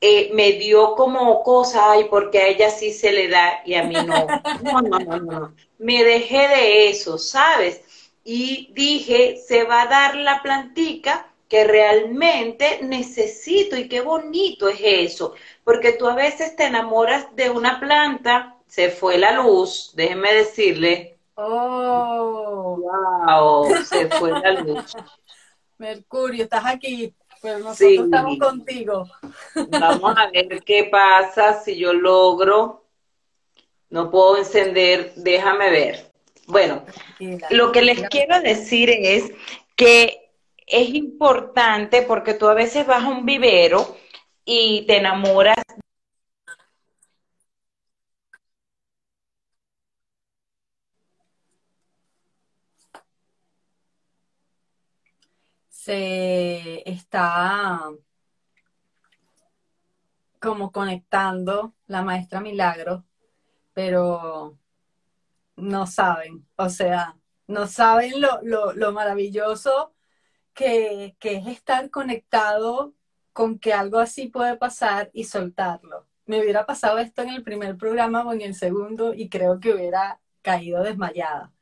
eh, me dio como cosa, ay, porque a ella sí se le da y a mí no. No, no, no, no. Me dejé de eso, ¿sabes? Y dije, se va a dar la plantica que realmente necesito y qué bonito es eso, porque tú a veces te enamoras de una planta, se fue la luz, déjeme decirle. Oh, wow, se fue la luz. Mercurio, estás aquí. Pero nosotros estamos contigo. Vamos a ver qué pasa si yo logro. No puedo encender, déjame ver. Bueno, lo que les quiero decir es que es importante porque tú a veces vas a un vivero y te enamoras se está como conectando la maestra Milagro, pero no saben, o sea, no saben lo, maravilloso que, que, es estar conectado con que algo así puede pasar y soltarlo. Me hubiera pasado esto en el primer programa o en el segundo y creo que hubiera caído desmayada.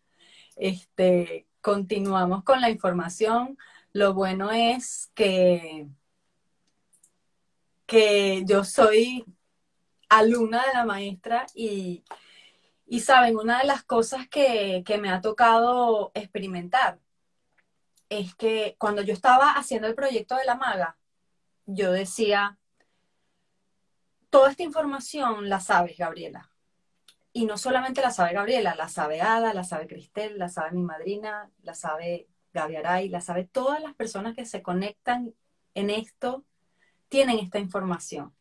Este, continuamos con la información. Lo bueno es que, que yo soy alumna de la maestra y, saben, una de las cosas que, que me ha tocado experimentar es que cuando yo estaba haciendo el proyecto de la maga, yo decía, toda esta información la sabes, Gabriela. Y no solamente la sabe Gabriela, la sabe Ada, la sabe Cristel, la sabe mi madrina, la sabe Gaviaray, la sabe, todas las personas que se conectan en esto tienen esta información.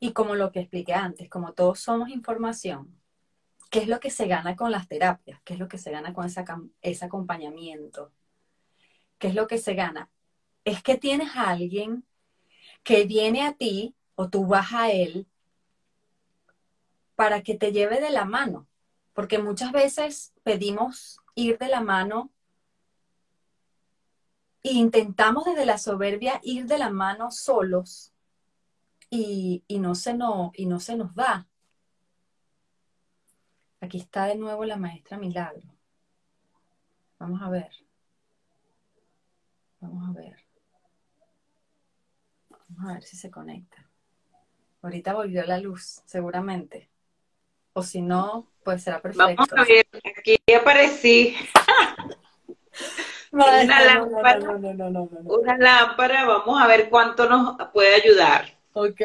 Y como lo que expliqué antes, como todos somos información, ¿qué es lo que se gana con las terapias? ¿Qué es lo que se gana con ese acompañamiento? ¿Qué es lo que se gana? Es que tienes a alguien que viene a ti o tú vas a él para que te lleve de la mano. Porque muchas veces pedimos ir de la mano intentamos desde la soberbia ir de la mano solos y, no se no, y no se nos da. Aquí está de nuevo la maestra Milagro. Vamos a ver. Vamos a ver. Vamos a ver si se conecta. Ahorita volvió la luz, seguramente. O si no, pues será perfecto. Vamos a ver, aquí aparecí. una lámpara, una lámpara, vamos a ver cuánto nos puede ayudar. Ok,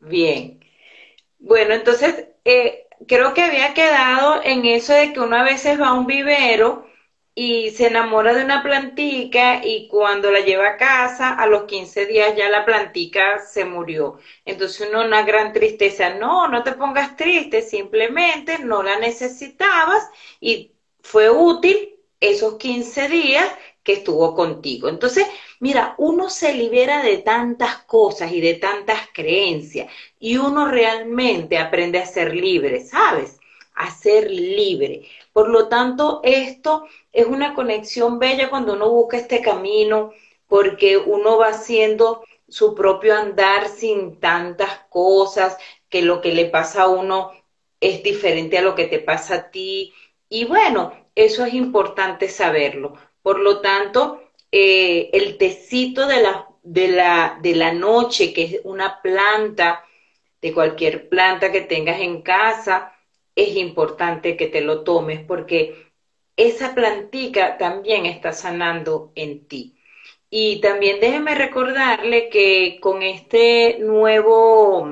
bien. Bueno, entonces, eh, creo que había quedado en eso de que uno a veces va a un vivero y se enamora de una plantica y cuando la lleva a casa, a los 15 días ya la plantica se murió. Entonces uno una gran tristeza, no, no te pongas triste, simplemente no la necesitabas y fue útil esos 15 días que estuvo contigo. Entonces, mira, uno se libera de tantas cosas y de tantas creencias y uno realmente aprende a ser libre, ¿sabes? A ser libre. Por lo tanto, esto es una conexión bella cuando uno busca este camino porque uno va haciendo su propio andar sin tantas cosas, que lo que le pasa a uno es diferente a lo que te pasa a ti. Y bueno, eso es importante saberlo. Por lo tanto, eh, el tecito de la, de, la, de la noche, que es una planta, de cualquier planta que tengas en casa, es importante que te lo tomes porque esa plantica también está sanando en ti. Y también déjeme recordarle que con este nuevo,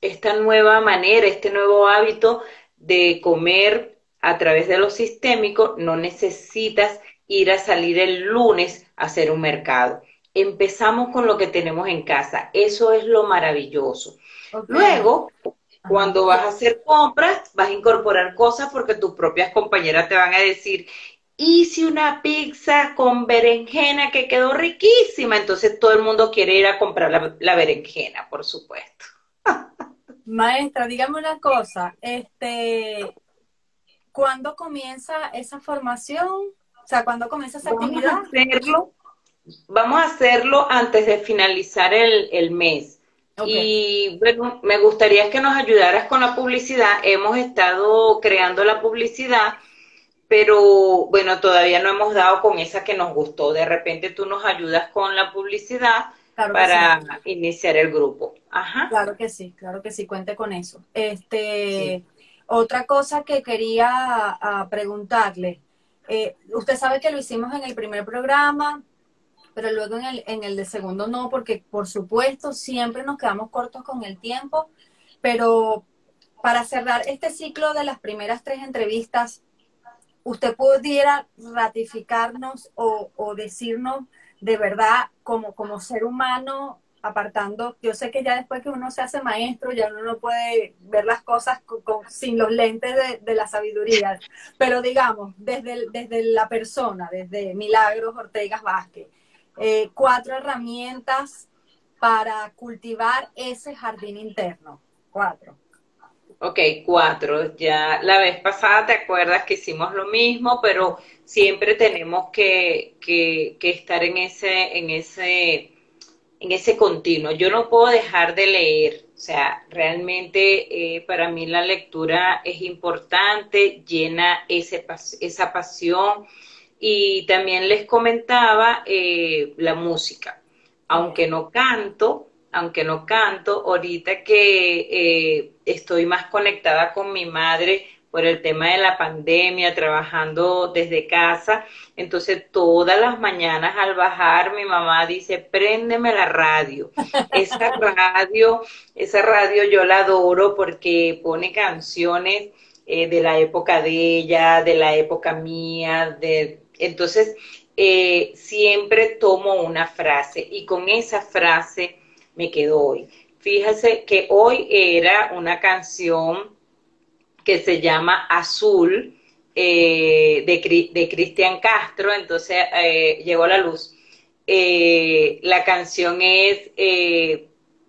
esta nueva manera, este nuevo hábito de comer a través de lo sistémico, no necesitas ir a salir el lunes a hacer un mercado. Empezamos con lo que tenemos en casa. Eso es lo maravilloso. Luego, cuando vas a hacer compras, vas a incorporar cosas porque tus propias compañeras te van a decir, hice una pizza con berenjena que quedó riquísima. Entonces todo el mundo quiere ir a comprar la, la berenjena, por supuesto. Maestra, dígame una cosa, este, ¿Cuándo comienza esa formación? O sea, ¿cuándo comienza esa actividad? Vamos a hacerlo, vamos a hacerlo antes de finalizar el, mes. Y bueno, me gustaría que nos ayudaras con la publicidad. Hemos estado creando la publicidad, pero bueno, todavía no hemos dado con esa que nos gustó. De repente tú nos ayudas con la publicidad para iniciar el grupo. Ajá. Claro que sí, claro que sí, cuente con eso. Este, otra cosa que quería preguntarle, eh, usted sabe que lo hicimos en el primer programa, pero luego en el, en el de segundo no, porque por supuesto siempre nos quedamos cortos con el tiempo, pero para cerrar este ciclo de las primeras tres entrevistas, usted pudiera ratificarnos o, o decirnos de verdad como, como ser humano apartando, yo sé que ya después que uno se hace maestro, ya uno no puede ver las cosas sin los lentes de, la sabiduría, pero digamos, desde, desde la persona, desde Milagros Ortega Vázquez, eh, cuatro herramientas para cultivar ese jardín interno. Cuatro. Ok, cuatro. Ya la vez pasada te acuerdas que hicimos lo mismo, pero siempre tenemos que, que, que estar en ese, en ese en ese continuo. Yo no puedo dejar de leer, o sea, realmente eh, para mí la lectura es importante, llena ese, esa pasión y también les comentaba eh, la música, aunque no canto, aunque no canto, ahorita que eh, estoy más conectada con mi madre, por el tema de la pandemia, trabajando desde casa. Entonces, todas las mañanas al bajar, mi mamá dice, préndeme la radio. Esa radio, esa radio yo la adoro porque pone canciones eh, de la época de ella, de la época mía, de... Entonces, eh, siempre tomo una frase y con esa frase me quedo hoy. Fíjese que hoy era una canción que se llama Azul eh, de, Cristian Castro, entonces eh, llegó a la luz. Eh, la canción es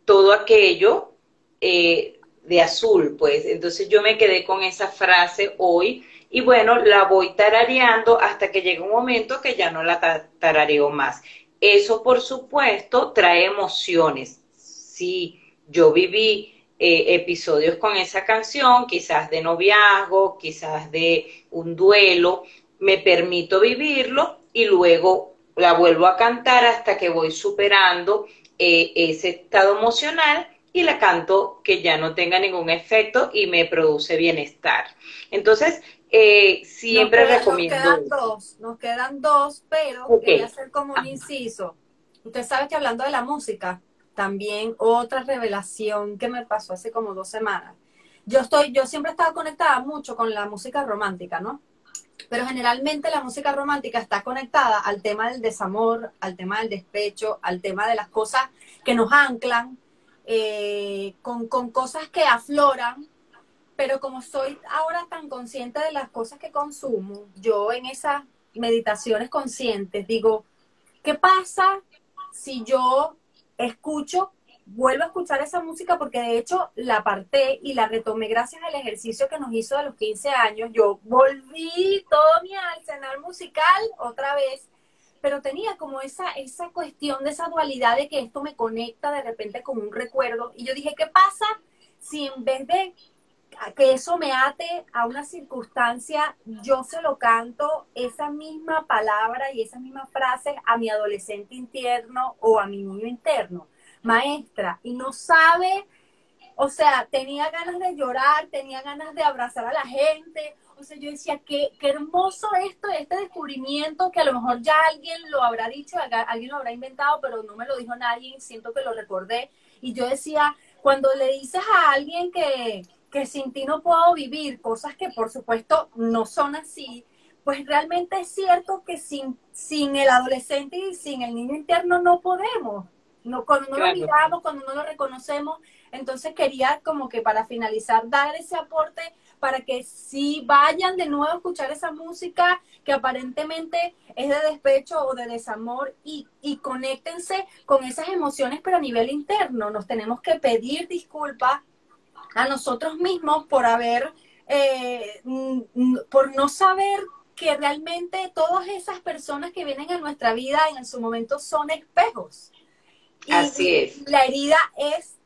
todo aquello de azul, pues. Entonces yo me quedé con esa frase hoy y bueno, la voy tarareando hasta que llegue un momento que ya no la tarareo más. Eso, por supuesto, trae emociones. Si yo viví eh, episodios con esa canción, quizás de noviazgo, quizás de un duelo, me permito vivirlo y luego la vuelvo a cantar hasta que voy superando eh, ese estado emocional y la canto que ya no tenga ningún efecto y me produce bienestar. Entonces, eh, siempre recomiendo. Nos quedan dos, nos quedan dos, pero quería hacer como un inciso. Usted sabe que hablando de la música, también otra revelación que me pasó hace como dos semanas. Yo estoy, yo siempre he estado conectada mucho con la música romántica, ¿no? Pero generalmente la música romántica está conectada al tema del desamor, al tema del despecho, al tema de las cosas que nos anclan, eh, con, con cosas que afloran. Pero como soy ahora tan consciente de las cosas que consumo, yo en esas meditaciones conscientes digo, ¿qué pasa si yo escucho, vuelvo a escuchar esa música porque de hecho la aparté y la retomé gracias al ejercicio que nos hizo a los 15 años. Yo volví todo mi arsenal musical otra vez, pero tenía como esa, esa cuestión de esa dualidad de que esto me conecta de repente con un recuerdo. Y yo dije, ¿qué pasa si en vez de que eso me ate a una circunstancia, yo se lo canto esa misma palabra y esas mismas frases a mi adolescente interno o a mi niño interno, maestra, y no sabe, o sea, tenía ganas de llorar, tenía ganas de abrazar a la gente, o sea, yo decía, qué, qué hermoso esto, este descubrimiento que a lo mejor ya alguien lo habrá dicho, alguien lo habrá inventado, pero no me lo dijo nadie, siento que lo recordé, y yo decía, cuando le dices a alguien que que sin ti no puedo vivir, cosas que por supuesto no son así, pues realmente es cierto que sin, sin el adolescente y sin el niño interno no podemos. No, cuando no lo miramos, cuando no lo reconocemos, entonces quería como que para finalizar dar ese aporte para que si vayan de nuevo a escuchar esa música que aparentemente es de despecho o de desamor y, y conéctense con esas emociones pero a nivel interno. Nos tenemos que pedir disculpas a nosotros mismos por haber, eh, por no saber que realmente todas esas personas que vienen a nuestra vida en su momento son espejos. Así es. La herida es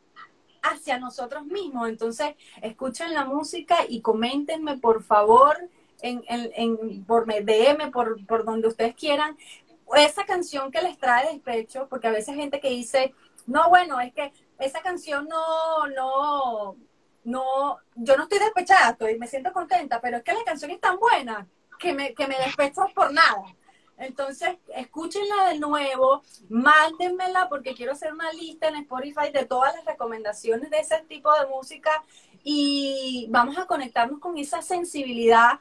hacia nosotros mismos. Entonces, escuchen la música y coméntenme, por favor, en, en, en por DM, por, por donde ustedes quieran, esa canción que les trae despecho, porque a veces hay gente que dice, no, bueno, es que esa canción no, no, no, yo no estoy despechada, estoy, me siento contenta, pero es que la canción es tan buena que me, que me despecho por nada. Entonces, escúchenla de nuevo, mándenmela porque quiero hacer una lista en Spotify de todas las recomendaciones de ese tipo de música y vamos a conectarnos con esa sensibilidad,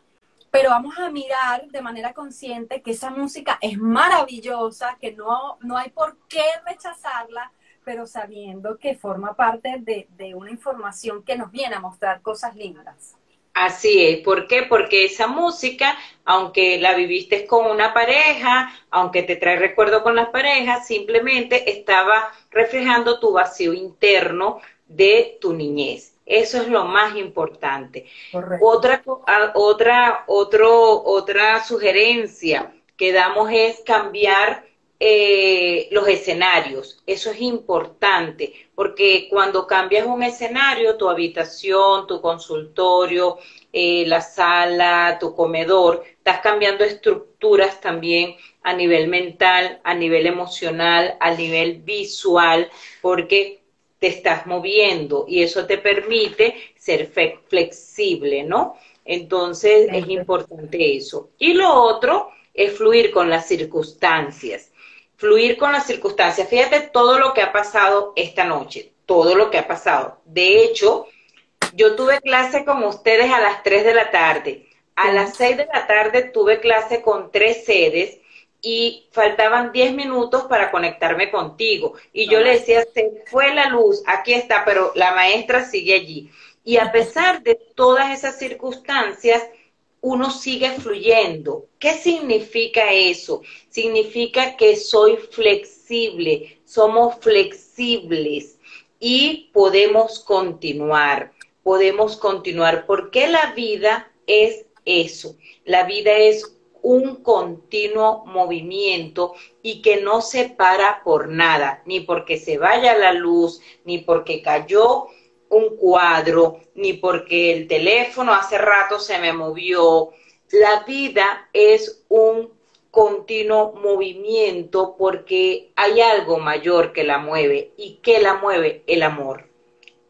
pero vamos a mirar de manera consciente que esa música es maravillosa, que no, no hay por qué rechazarla, pero sabiendo que forma parte de, de una información que nos viene a mostrar cosas lindas. Así es, ¿por qué? Porque esa música, aunque la viviste con una pareja, aunque te trae recuerdo con las parejas, simplemente estaba reflejando tu vacío interno de tu niñez. Eso es lo más importante. Otra, otra, otro, otra sugerencia que damos es cambiar eh, los escenarios. Eso es importante, porque cuando cambias un escenario, tu habitación, tu consultorio, eh, la sala, tu comedor, estás cambiando estructuras también a nivel mental, a nivel emocional, a nivel visual, porque te estás moviendo y eso te permite ser flexible, ¿no? Entonces es importante eso. Y lo otro es fluir con las circunstancias fluir con las circunstancias. Fíjate todo lo que ha pasado esta noche, todo lo que ha pasado. De hecho, yo tuve clase con ustedes a las 3 de la tarde. A las 6 de la tarde tuve clase con tres sedes y faltaban 10 minutos para conectarme contigo. Y yo le decía, se fue la luz, aquí está, pero la maestra sigue allí. Y a pesar de todas esas circunstancias, uno sigue fluyendo. ¿Qué significa eso? Significa que soy flexible, somos flexibles y podemos continuar, podemos continuar, porque la vida es eso, la vida es un continuo movimiento y que no se para por nada, ni porque se vaya la luz, ni porque cayó un cuadro, ni porque el teléfono hace rato se me movió. La vida es un continuo movimiento porque hay algo mayor que la mueve. ¿Y qué la mueve? El amor.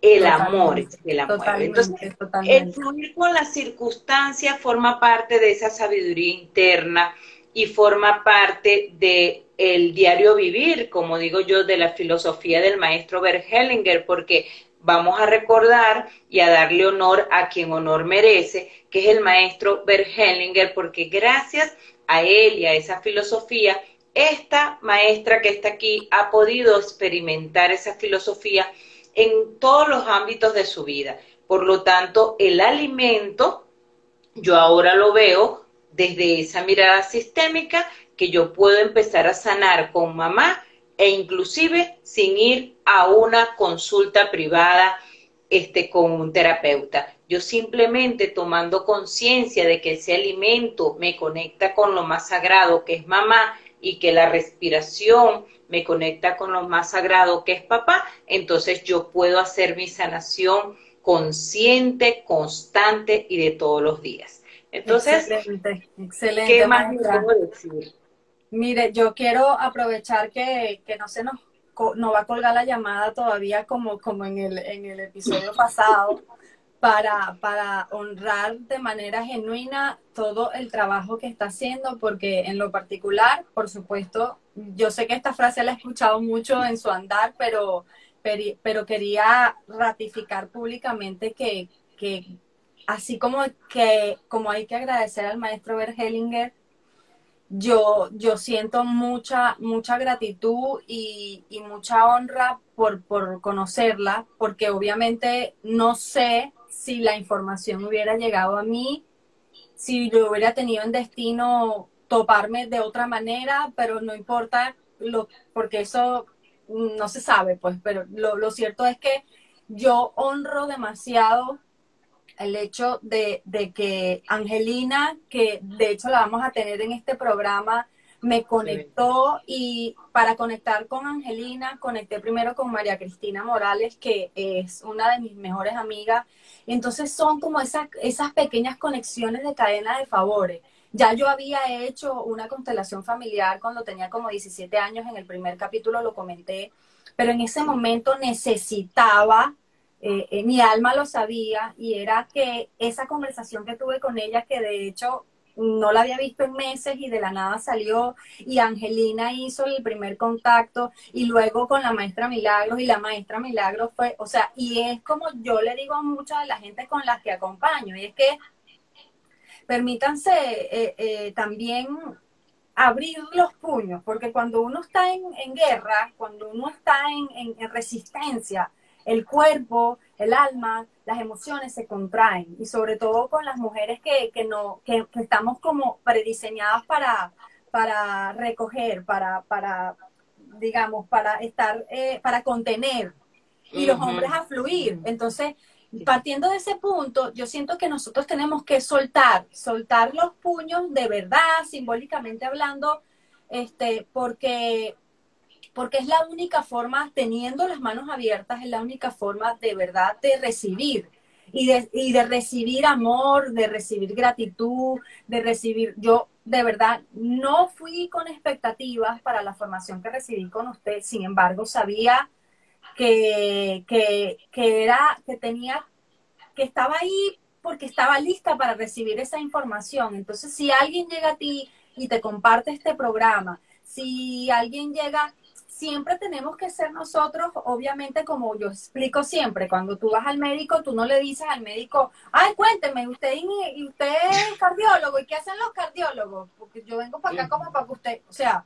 El amor es que la mueve. Entonces, el fluir con las circunstancias forma parte de esa sabiduría interna y forma parte de el diario vivir, como digo yo, de la filosofía del maestro Bert Hellinger, porque vamos a recordar y a darle honor a quien honor merece, que es el maestro Bert Hellinger, porque gracias a él y a esa filosofía, esta maestra que está aquí ha podido experimentar esa filosofía en todos los ámbitos de su vida. Por lo tanto, el alimento, yo ahora lo veo desde esa mirada sistémica, que yo puedo empezar a sanar con mamá e inclusive sin ir a una consulta privada este, con un terapeuta. Yo simplemente tomando conciencia de que ese alimento me conecta con lo más sagrado que es mamá y que la respiración me conecta con lo más sagrado que es papá, entonces yo puedo hacer mi sanación consciente, constante y de todos los días. Entonces, excelente, excelente. ¿qué más puedo decir? Mire, yo quiero aprovechar que, no se nos no va a colgar la llamada todavía como, como en, el, en el episodio pasado para, para honrar de manera genuina todo el trabajo que está haciendo, porque en lo particular, por supuesto, yo sé que esta frase la he escuchado mucho en su andar, pero, pero, quería ratificar públicamente que, que así como, que, como hay que agradecer al maestro Bergelinger, yo, yo siento mucha, mucha gratitud y, mucha honra por, por, conocerla, porque obviamente no sé si la información hubiera llegado a mí, si yo hubiera tenido en destino toparme de otra manera, pero no importa, lo, porque eso no se sabe, pues, pero lo cierto es que yo honro demasiado el hecho de, que Angelina, que de hecho la vamos a tener en este programa, me conectó y para conectar con Angelina, conecté primero con María Cristina Morales, que es una de mis mejores amigas. Entonces son como esas, esas pequeñas conexiones de cadena de favores. Ya yo había hecho una constelación familiar cuando tenía como 17 años, en el primer capítulo lo comenté, pero en ese momento necesitaba eh, eh, mi alma lo sabía y era que esa conversación que tuve con ella, que de hecho no la había visto en meses y de la nada salió y Angelina hizo el primer contacto y luego con la maestra Milagros y la maestra Milagros fue, o sea, y es como yo le digo a mucha de la gente con las que acompaño, y es que permítanse eh, también abrir los puños, porque cuando uno está en, guerra, cuando uno está en, resistencia, el cuerpo, el alma, las emociones se contraen. Y sobre todo con las mujeres que, no, que, estamos como prediseñadas para, para recoger, para, para, digamos, para estar, eh, para contener. Y los hombres a fluir. Entonces, partiendo de ese punto, yo siento que nosotros tenemos que soltar, soltar los puños de verdad, simbólicamente hablando, este, porque, porque es la única forma, teniendo las manos abiertas, es la única forma de verdad de recibir. Y de, y de recibir amor, de recibir gratitud, de recibir, yo de verdad no fui con expectativas para la formación que recibí con usted, sin embargo sabía que, que, era, que tenía, que estaba ahí porque estaba lista para recibir esa información. Entonces, si alguien llega a ti y te comparte este programa, si alguien llega, siempre tenemos que ser nosotros, obviamente, como yo explico siempre, cuando tú vas al médico, tú no le dices al médico, ay, cuénteme, usted y usted es cardiólogo, ¿y qué hacen los cardiólogos? Porque yo vengo para acá como para que usted, o sea,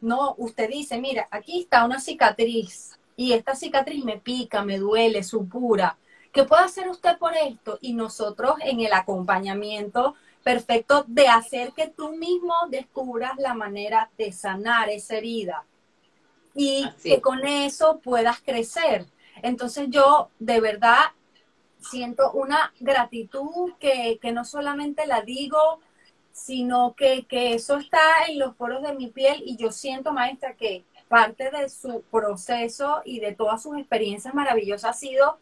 no, usted dice, mira, aquí está una cicatriz, y esta cicatriz me pica, me duele, supura. ¿Qué puede hacer usted por esto? Y nosotros en el acompañamiento perfecto de hacer que tú mismo descubras la manera de sanar esa herida y que con eso puedas crecer. Entonces yo de verdad siento una gratitud que, que no solamente la digo, sino que, que eso está en los poros de mi piel y yo siento, maestra, que parte de su proceso y de todas sus experiencias maravillosas ha sido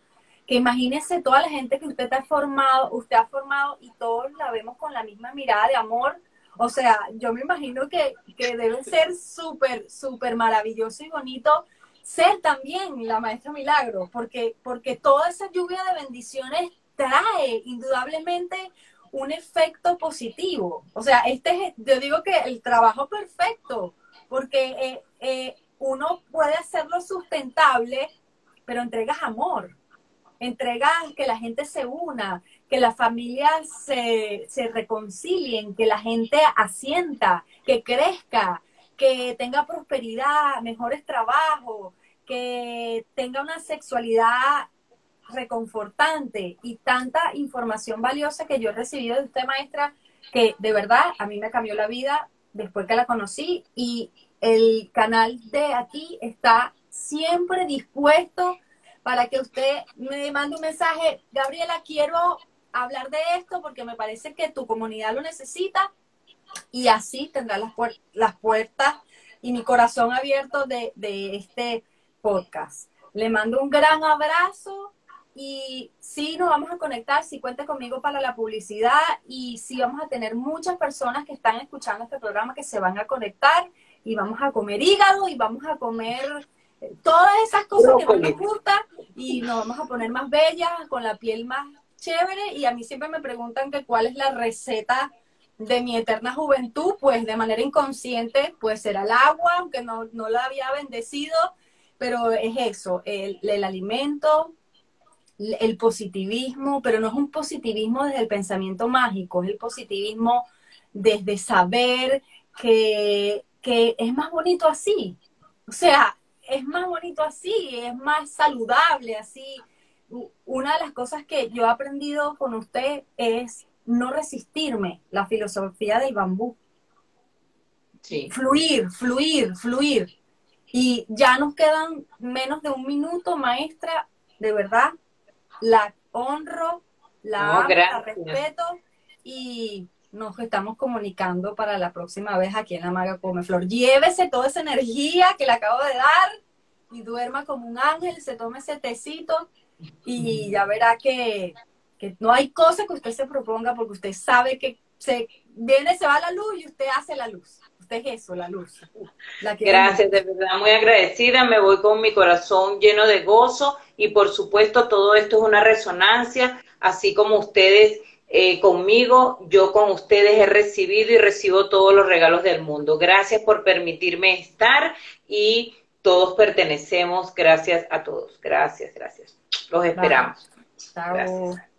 que imagínese toda la gente que usted ha formado, usted ha formado y todos la vemos con la misma mirada de amor. O sea, yo me imagino que, que debe ser súper, súper maravilloso y bonito ser también la maestra Milagro, porque, porque toda esa lluvia de bendiciones trae indudablemente un efecto positivo. O sea, este es, yo digo que el trabajo perfecto, porque eh, eh, uno puede hacerlo sustentable, pero entregas amor, entregas que la gente se una, que las familias se, se reconcilien, que la gente asienta, que crezca, que tenga prosperidad, mejores trabajos, que tenga una sexualidad reconfortante y tanta información valiosa que yo he recibido de usted, maestra, que de verdad a mí me cambió la vida después que la conocí y el canal de aquí está siempre dispuesto para que usted me mande un mensaje, Gabriela, quiero hablar de esto porque me parece que tu comunidad lo necesita y así tendrá las, las puertas y mi corazón abierto de, de este podcast. Le mando un gran abrazo y sí nos vamos a conectar, sí cuente conmigo para la publicidad y sí vamos a tener muchas personas que están escuchando este programa que se van a conectar y vamos a comer hígado y vamos a comer eh, todas esas cosas que nos gustan y nos vamos a poner más bellas, con la piel más chévere y a mí siempre me preguntan que cuál es la receta de mi eterna juventud, pues de manera inconsciente, pues será el agua, aunque no, no la había bendecido, pero es eso, el, el alimento, el positivismo, pero no es un positivismo desde el pensamiento mágico, es el positivismo desde saber que que es más bonito así. O sea, es más bonito así, es más saludable así. Una de las cosas que yo he aprendido con usted es no resistirme, la filosofía del bambú. Sí. Fluir, fluir, fluir. Y ya nos quedan menos de un minuto, maestra, de verdad, la honro, la amo, la respeto y nos estamos comunicando para la próxima vez aquí en la Maga Come Flor. Llévese toda esa energía que le acabo de dar y duerma como un ángel, se tome ese tecito y ya verá que, no hay cosa que usted se proponga porque usted sabe que se viene, se va la luz y usted hace la luz. Usted es eso, la luz. Gracias, de verdad, muy agradecida. Me voy con mi corazón lleno de gozo y por supuesto todo esto es una resonancia, así como ustedes eh, conmigo, yo con ustedes he recibido y recibo todos los regalos del mundo. Gracias por permitirme estar y todos pertenecemos. Gracias a todos. Gracias, gracias. Los esperamos. Gracias.